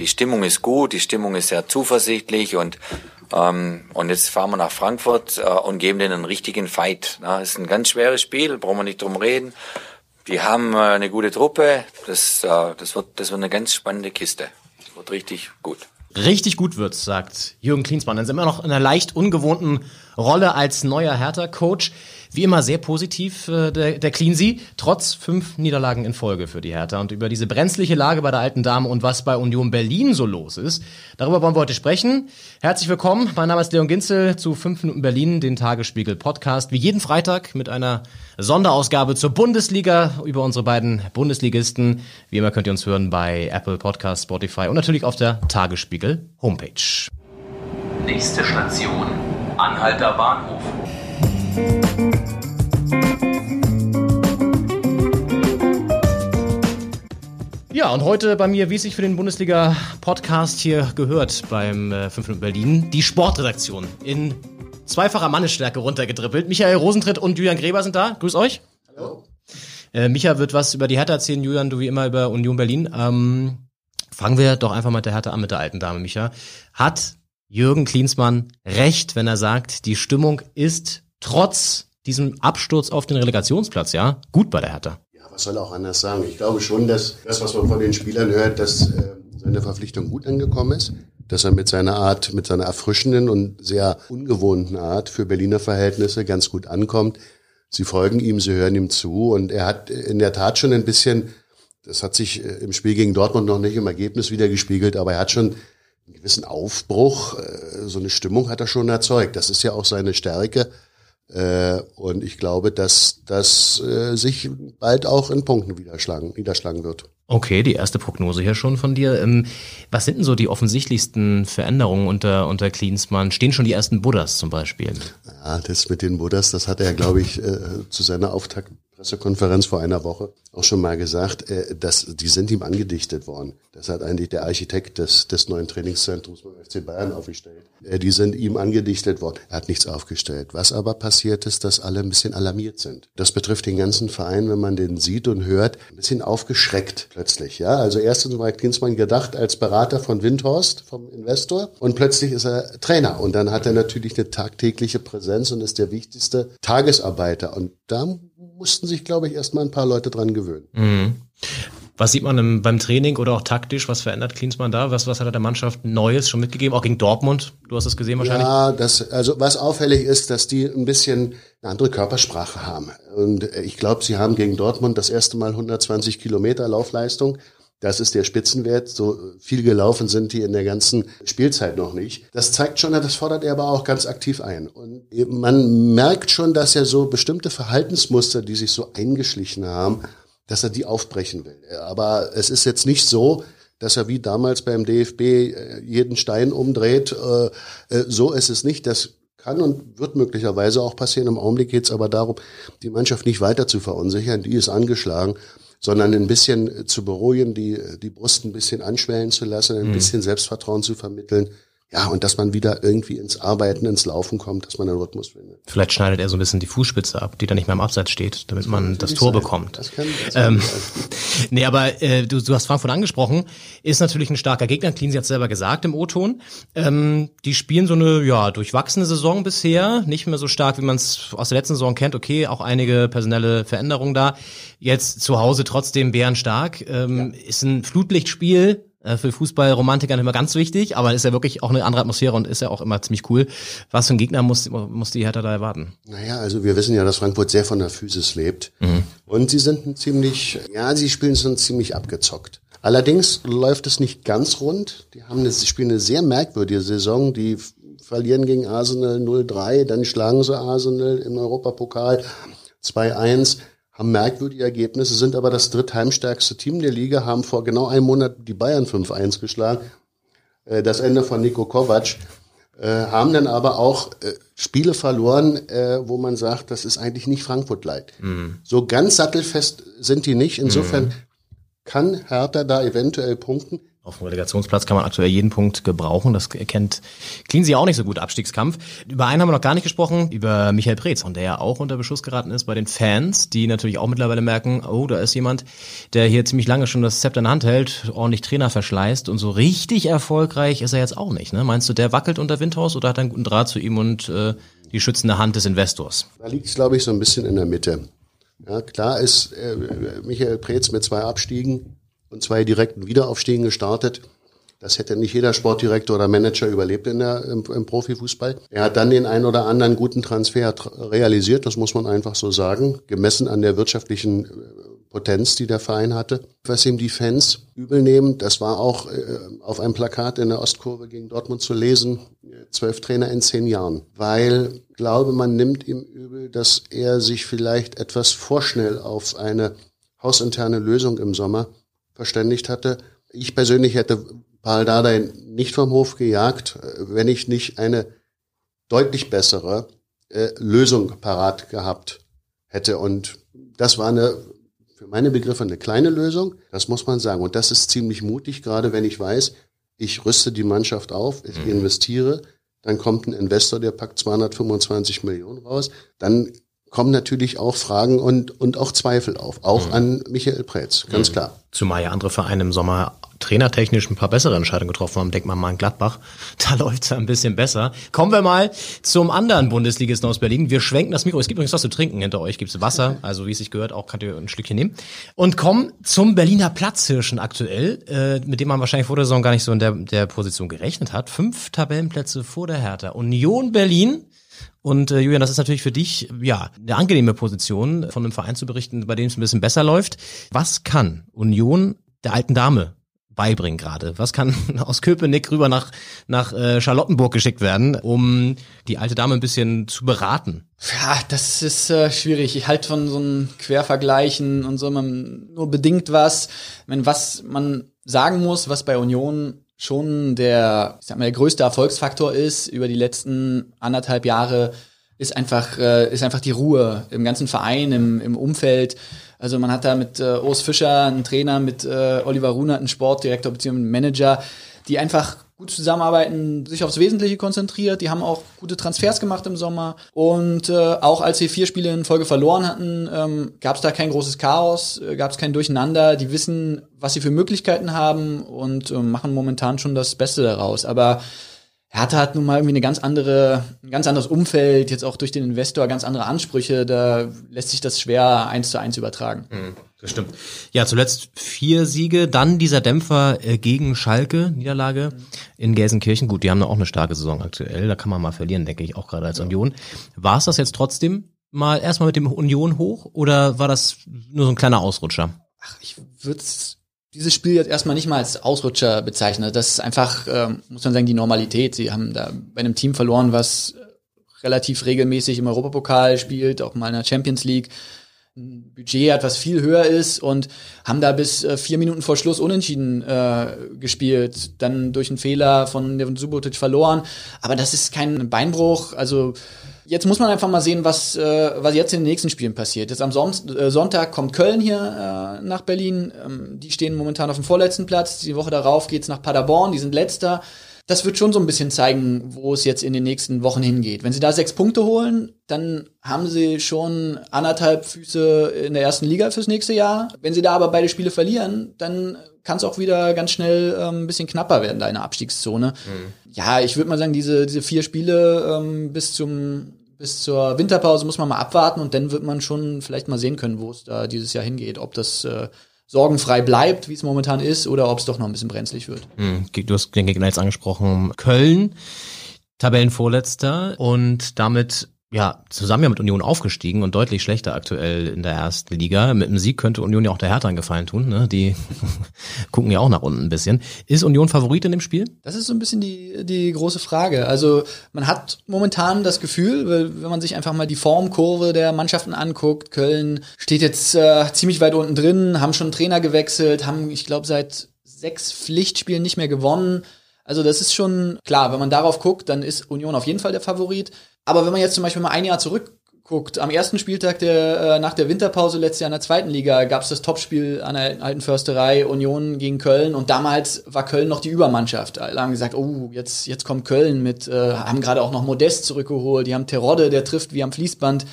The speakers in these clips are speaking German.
die Stimmung ist gut, die Stimmung ist sehr zuversichtlich und ähm, und jetzt fahren wir nach Frankfurt äh, und geben denen einen richtigen Fight. Das ist ein ganz schweres Spiel, brauchen wir nicht drum reden. Die haben äh, eine gute Truppe. Das, äh, das, wird, das wird eine ganz spannende Kiste. Das wird richtig gut. Richtig gut wird's, sagt Jürgen Klinsmann. Dann sind wir noch in einer leicht ungewohnten Rolle als neuer Hertha-Coach. Wie immer sehr positiv äh, der, der Cleansy, trotz fünf Niederlagen in Folge für die Hertha. Und über diese brenzliche Lage bei der alten Dame und was bei Union Berlin so los ist, darüber wollen wir heute sprechen. Herzlich willkommen, mein Name ist Leon Ginzel zu 5 Minuten Berlin, den Tagesspiegel Podcast. Wie jeden Freitag mit einer Sonderausgabe zur Bundesliga über unsere beiden Bundesligisten. Wie immer könnt ihr uns hören bei Apple Podcast, Spotify und natürlich auf der Tagesspiegel Homepage. Nächste Station, Anhalter Bahnhof. Ja, und heute bei mir, wie es sich für den Bundesliga-Podcast hier gehört beim äh, 5 Minuten Berlin, die Sportredaktion in zweifacher Mannesstärke runtergedribbelt. Michael Rosentritt und Julian Gräber sind da. Grüß euch. Hallo. Äh, Micha wird was über die Hertha erzählen, Julian, du wie immer über Union Berlin. Ähm, fangen wir doch einfach mit der Hertha an, mit der alten Dame, Micha. Hat Jürgen Klinsmann recht, wenn er sagt, die Stimmung ist trotz diesem Absturz auf den Relegationsplatz, ja, gut bei der Hertha? was soll auch anders sagen? Ich glaube schon, dass das, was man von den Spielern hört, dass äh, seine Verpflichtung gut angekommen ist, dass er mit seiner Art, mit seiner erfrischenden und sehr ungewohnten Art für Berliner Verhältnisse ganz gut ankommt. Sie folgen ihm, sie hören ihm zu und er hat in der Tat schon ein bisschen, das hat sich äh, im Spiel gegen Dortmund noch nicht im Ergebnis wieder gespiegelt, aber er hat schon einen gewissen Aufbruch, äh, so eine Stimmung hat er schon erzeugt. Das ist ja auch seine Stärke äh, und ich glaube, dass das äh, sich bald auch in Punkten niederschlagen, niederschlagen wird. Okay, die erste Prognose hier schon von dir. Ähm, was sind denn so die offensichtlichsten Veränderungen unter, unter Klinsmann? Stehen schon die ersten Buddhas zum Beispiel? Ja, das mit den Buddhas, das hat er, glaube ich, zu seiner Auftakt Pressekonferenz vor einer Woche auch schon mal gesagt, äh, dass die sind ihm angedichtet worden. Das hat eigentlich der Architekt des, des neuen Trainingszentrums beim FC Bayern aufgestellt. Äh, die sind ihm angedichtet worden. Er hat nichts aufgestellt. Was aber passiert ist, dass alle ein bisschen alarmiert sind. Das betrifft den ganzen Verein, wenn man den sieht und hört, ein bisschen aufgeschreckt plötzlich. Ja, also erstens war Klinsmann gedacht als Berater von Windhorst, vom Investor, und plötzlich ist er Trainer. Und dann hat er natürlich eine tagtägliche Präsenz und ist der wichtigste Tagesarbeiter. Und da mussten sich, glaube ich, erstmal ein paar Leute dran gewöhnen. Mhm. Was sieht man im, beim Training oder auch taktisch? Was verändert Klinsmann da? Was, was hat er der Mannschaft Neues schon mitgegeben? Auch gegen Dortmund? Du hast es gesehen wahrscheinlich. Ja, das, also was auffällig ist, dass die ein bisschen eine andere Körpersprache haben. Und ich glaube, sie haben gegen Dortmund das erste Mal 120 Kilometer Laufleistung. Das ist der Spitzenwert. So viel gelaufen sind die in der ganzen Spielzeit noch nicht. Das zeigt schon, das fordert er aber auch ganz aktiv ein. Und man merkt schon, dass er so bestimmte Verhaltensmuster, die sich so eingeschlichen haben, dass er die aufbrechen will. Aber es ist jetzt nicht so, dass er wie damals beim DFB äh, jeden Stein umdreht. Äh, äh, so ist es nicht. Das kann und wird möglicherweise auch passieren. Im Augenblick geht es aber darum, die Mannschaft nicht weiter zu verunsichern. Die ist angeschlagen sondern ein bisschen zu beruhigen, die, die Brust ein bisschen anschwellen zu lassen, ein mhm. bisschen Selbstvertrauen zu vermitteln. Ja, und dass man wieder irgendwie ins Arbeiten, ins Laufen kommt, dass man einen Rhythmus findet. Vielleicht schneidet er so ein bisschen die Fußspitze ab, die dann nicht mehr im Abseits steht, damit das man das Tor sein. bekommt. Das kann, das ähm, nee, aber äh, du, du hast Frankfurt angesprochen, ist natürlich ein starker Gegner. Cleansy hat selber gesagt im O-Ton. Ähm, die spielen so eine ja durchwachsene Saison bisher, nicht mehr so stark, wie man es aus der letzten Saison kennt. Okay, auch einige personelle Veränderungen da. Jetzt zu Hause trotzdem bärenstark. Ähm, ja. Ist ein Flutlichtspiel äh, für Fußballromantiker nicht immer ganz wichtig, aber ist ja wirklich auch eine andere Atmosphäre und ist ja auch immer ziemlich cool. Was für ein Gegner muss, muss die Hertha da erwarten? Naja, also wir wissen ja, dass Frankfurt sehr von der Physis lebt. Mhm. Und sie sind ziemlich, ja, sie spielen schon ziemlich abgezockt. Allerdings läuft es nicht ganz rund. Die haben eine, spielen eine sehr merkwürdige Saison. Die verlieren gegen Arsenal 0-3, dann schlagen sie Arsenal im Europapokal 2-1 haben merkwürdige Ergebnisse, sind aber das drittheimstärkste Team der Liga, haben vor genau einem Monat die Bayern 5-1 geschlagen. Äh, das Ende von Nico Kovac. Äh, haben dann aber auch äh, Spiele verloren, wo man sagt, das ist eigentlich nicht Frankfurt-like. Mhm. So ganz sattelfest sind die nicht. Insofern mhm. kann Hertha da eventuell punkten. Auf dem Relegationsplatz kann man aktuell jeden Punkt gebrauchen. Das erkennt Cleansea auch nicht so gut, Abstiegskampf. Über einen haben wir noch gar nicht gesprochen, über Michael Preetz, und der ja auch unter Beschuss geraten ist bei den Fans, die natürlich auch mittlerweile merken, oh, da ist jemand, der hier ziemlich lange schon das Zepter in der Hand hält, ordentlich Trainer verschleißt und so richtig erfolgreich ist er jetzt auch nicht. Ne? Meinst du, der wackelt unter Windhaus oder hat einen guten Draht zu ihm und äh, die schützende Hand des Investors? Da liegt es, glaube ich, so ein bisschen in der Mitte. Ja, klar ist äh, Michael Preetz mit zwei Abstiegen und zwei direkten Wiederaufstiegen gestartet. Das hätte nicht jeder Sportdirektor oder Manager überlebt in der, im, im Profifußball. Er hat dann den einen oder anderen guten Transfer realisiert, das muss man einfach so sagen, gemessen an der wirtschaftlichen äh, Potenz, die der Verein hatte. Was ihm die Fans übel nehmen, das war auch äh, auf einem Plakat in der Ostkurve gegen Dortmund zu lesen, zwölf Trainer in zehn Jahren. Weil, glaube man nimmt ihm übel, dass er sich vielleicht etwas vorschnell auf eine hausinterne Lösung im Sommer verständigt hatte. Ich persönlich hätte Paul Dardai nicht vom Hof gejagt, wenn ich nicht eine deutlich bessere äh, Lösung parat gehabt hätte. Und das war eine, für meine Begriffe eine kleine Lösung, das muss man sagen. Und das ist ziemlich mutig, gerade wenn ich weiß, ich rüste die Mannschaft auf, ich mhm. investiere, dann kommt ein Investor, der packt 225 Millionen raus, dann kommen natürlich auch Fragen und, und auch Zweifel auf, auch mhm. an Michael Preetz, ganz mhm. klar. Zumal ja andere Vereine im Sommer trainertechnisch ein paar bessere Entscheidungen getroffen haben. Denkt man mal an Gladbach, da läuft's ja ein bisschen besser. Kommen wir mal zum anderen Bundesligisten aus Berlin. Wir schwenken das Mikro. Es gibt übrigens was zu trinken. Hinter euch gibt's Wasser, also wie es sich gehört, auch könnt ihr ein Stückchen nehmen. Und kommen zum Berliner Platzhirschen aktuell, äh, mit dem man wahrscheinlich vor der Saison gar nicht so in der, der Position gerechnet hat. Fünf Tabellenplätze vor der Hertha. Union Berlin und äh, Julian, das ist natürlich für dich ja eine angenehme Position, von einem Verein zu berichten, bei dem es ein bisschen besser läuft. Was kann Union der alten Dame beibringen gerade? Was kann aus Köpenick rüber nach, nach äh, Charlottenburg geschickt werden, um die alte Dame ein bisschen zu beraten? Ja, das ist äh, schwierig. Ich halte von so einem Quervergleichen und so man nur bedingt was. Wenn was man sagen muss, was bei Union schon der, ich sag mal, der größte Erfolgsfaktor ist über die letzten anderthalb Jahre, ist einfach, äh, ist einfach die Ruhe im ganzen Verein, im, im Umfeld. Also man hat da mit äh, Urs Fischer einen Trainer, mit äh, Oliver Runert einen Sportdirektor bzw. einen Manager, die einfach gut zusammenarbeiten, sich aufs Wesentliche konzentriert. Die haben auch gute Transfers gemacht im Sommer. Und äh, auch als sie vier Spiele in Folge verloren hatten, ähm, gab es da kein großes Chaos, äh, gab es kein Durcheinander. Die wissen, was sie für Möglichkeiten haben und äh, machen momentan schon das Beste daraus. Aber Hertha hat nun mal irgendwie eine ganz andere, ein ganz anderes Umfeld, jetzt auch durch den Investor ganz andere Ansprüche. Da lässt sich das schwer eins zu eins übertragen. Mhm, das stimmt. Ja, zuletzt vier Siege, dann dieser Dämpfer äh, gegen Schalke, Niederlage mhm. in Gelsenkirchen. Gut, die haben auch eine starke Saison aktuell. Da kann man mal verlieren, denke ich, auch gerade als ja. Union. War es das jetzt trotzdem mal erstmal mit dem Union hoch oder war das nur so ein kleiner Ausrutscher? Ach, ich würde dieses Spiel jetzt erstmal nicht mal als Ausrutscher bezeichnet. Das ist einfach, ähm, muss man sagen, die Normalität. Sie haben da bei einem Team verloren, was relativ regelmäßig im Europapokal spielt, auch mal in der Champions League. Ein Budget hat, was viel höher ist und haben da bis äh, vier Minuten vor Schluss unentschieden äh, gespielt. Dann durch einen Fehler von Devon Subotic verloren. Aber das ist kein Beinbruch. Also Jetzt muss man einfach mal sehen, was, äh, was jetzt in den nächsten Spielen passiert. Jetzt am Son äh, Sonntag kommt Köln hier äh, nach Berlin. Ähm, die stehen momentan auf dem vorletzten Platz. Die Woche darauf geht's nach Paderborn, die sind letzter. Das wird schon so ein bisschen zeigen, wo es jetzt in den nächsten Wochen hingeht. Wenn sie da sechs Punkte holen, dann haben sie schon anderthalb Füße in der ersten Liga fürs nächste Jahr. Wenn sie da aber beide Spiele verlieren, dann kann es auch wieder ganz schnell ähm, ein bisschen knapper werden, da in der Abstiegszone. Mhm. Ja, ich würde mal sagen, diese, diese vier Spiele ähm, bis zum bis zur Winterpause muss man mal abwarten und dann wird man schon vielleicht mal sehen können, wo es da dieses Jahr hingeht. Ob das äh, sorgenfrei bleibt, wie es momentan ist, oder ob es doch noch ein bisschen brenzlig wird. Hm, du hast den Gegner jetzt angesprochen. Köln, Tabellenvorletzter und damit ja, zusammen ja mit Union aufgestiegen und deutlich schlechter aktuell in der ersten Liga. Mit dem Sieg könnte Union ja auch der Hertha einen Gefallen tun. Ne? Die gucken ja auch nach unten ein bisschen. Ist Union Favorit in dem Spiel? Das ist so ein bisschen die, die große Frage. Also man hat momentan das Gefühl, wenn man sich einfach mal die Formkurve der Mannschaften anguckt, Köln steht jetzt äh, ziemlich weit unten drin, haben schon Trainer gewechselt, haben, ich glaube, seit sechs Pflichtspielen nicht mehr gewonnen. Also das ist schon klar, wenn man darauf guckt, dann ist Union auf jeden Fall der Favorit. Aber wenn man jetzt zum Beispiel mal ein Jahr zurückguckt, guckt, am ersten Spieltag der, äh, nach der Winterpause letztes Jahr in der zweiten Liga gab es das Topspiel an der alten Försterei Union gegen Köln und damals war Köln noch die Übermannschaft. Alle haben gesagt, oh, jetzt, jetzt kommt Köln mit, äh, haben gerade auch noch Modest zurückgeholt, die haben Terodde, der trifft wie am Fließband.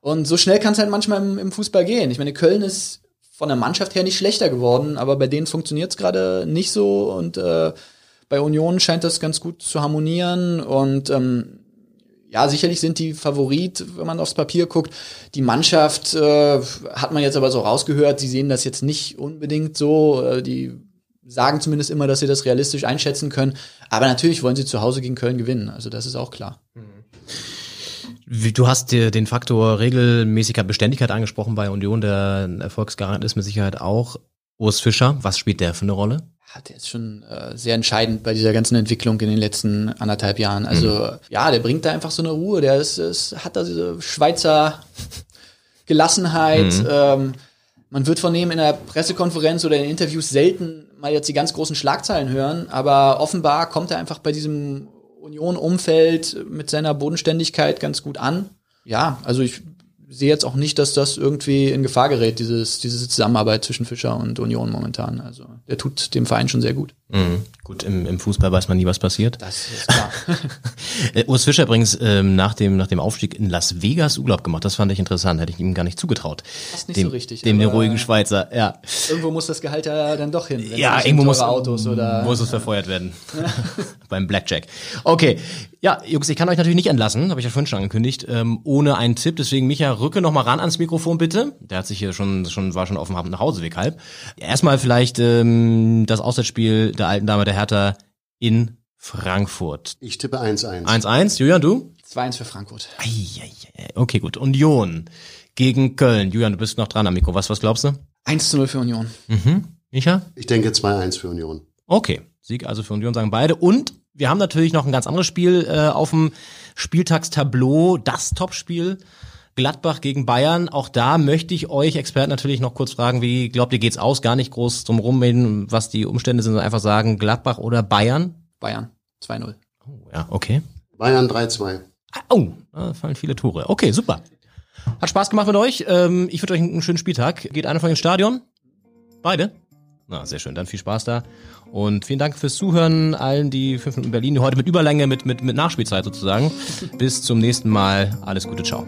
Und so schnell kann es halt manchmal im, im Fußball gehen. Ich meine, Köln ist von der Mannschaft her nicht schlechter geworden, aber bei denen funktioniert es gerade nicht so und äh, bei Union scheint das ganz gut zu harmonieren und ähm, ja, sicherlich sind die Favorit, wenn man aufs Papier guckt. Die Mannschaft äh, hat man jetzt aber so rausgehört, sie sehen das jetzt nicht unbedingt so. Äh, die sagen zumindest immer, dass sie das realistisch einschätzen können. Aber natürlich wollen sie zu Hause gegen Köln gewinnen. Also das ist auch klar. Du hast den Faktor Regelmäßigkeit, Beständigkeit angesprochen bei Union. Der Erfolgsgarant ist mit Sicherheit auch Urs Fischer. Was spielt der für eine Rolle? der ist schon äh, sehr entscheidend bei dieser ganzen Entwicklung in den letzten anderthalb Jahren. Also mhm. ja, der bringt da einfach so eine Ruhe. Der ist, ist hat da diese Schweizer Gelassenheit. Mhm. Ähm, man wird von ihm in der Pressekonferenz oder in Interviews selten mal jetzt die ganz großen Schlagzeilen hören, aber offenbar kommt er einfach bei diesem Union-Umfeld mit seiner Bodenständigkeit ganz gut an. Ja, also ich sehe jetzt auch nicht, dass das irgendwie in Gefahr gerät, dieses, diese Zusammenarbeit zwischen Fischer und Union momentan. Also der tut dem Verein schon sehr gut. Mhm. Gut, im, im Fußball weiß man nie, was passiert. Das ist klar. Äh, Urs Fischer übrigens ähm, nach, dem, nach dem Aufstieg in Las Vegas Urlaub gemacht. Das fand ich interessant, hätte ich ihm gar nicht zugetraut. Fast nicht dem, so richtig. Dem den ruhigen Schweizer, ja. Irgendwo muss das Gehalt ja dann doch hin. Ja, irgendwo muss, Autos oder muss es verfeuert werden. Beim Blackjack. Okay, ja, Jungs, ich kann euch natürlich nicht entlassen, habe ich ja vorhin schon angekündigt, ähm, ohne einen Tipp. Deswegen, Micha, rücke noch mal ran ans Mikrofon, bitte. Der hat sich hier schon, schon war schon auf dem Nachhauseweg halb. Erstmal vielleicht ähm, das Auswärtsspiel der alten Dame der Hertha in Frankfurt. Ich tippe 1-1. 1-1, Julian, du? 2-1 für Frankfurt. Eieiei. Okay, gut. Union gegen Köln. Julian, du bist noch dran am Mikro. Was, was glaubst du? 1-0 für Union. Mhm. Micha? Ich denke 2-1 für Union. Okay. Sieg also für Union sagen beide. Und wir haben natürlich noch ein ganz anderes Spiel äh, auf dem Spieltagstableau. Das Topspiel. Gladbach gegen Bayern. Auch da möchte ich euch Experten natürlich noch kurz fragen, wie glaubt ihr, geht's aus? Gar nicht groß drum rumreden, was die Umstände sind, sondern einfach sagen, Gladbach oder Bayern? Bayern. 2-0. Oh, ja, okay. Bayern 3-2. Oh, da fallen viele Tore. Okay, super. Hat Spaß gemacht mit euch. Ähm, ich wünsche euch einen schönen Spieltag. Geht einer von ins Stadion? Beide? Na, sehr schön. Dann viel Spaß da. Und vielen Dank fürs Zuhören allen, die fünf Minuten Berlin, die heute mit Überlänge, mit, mit, mit Nachspielzeit sozusagen. Bis zum nächsten Mal. Alles Gute. Ciao.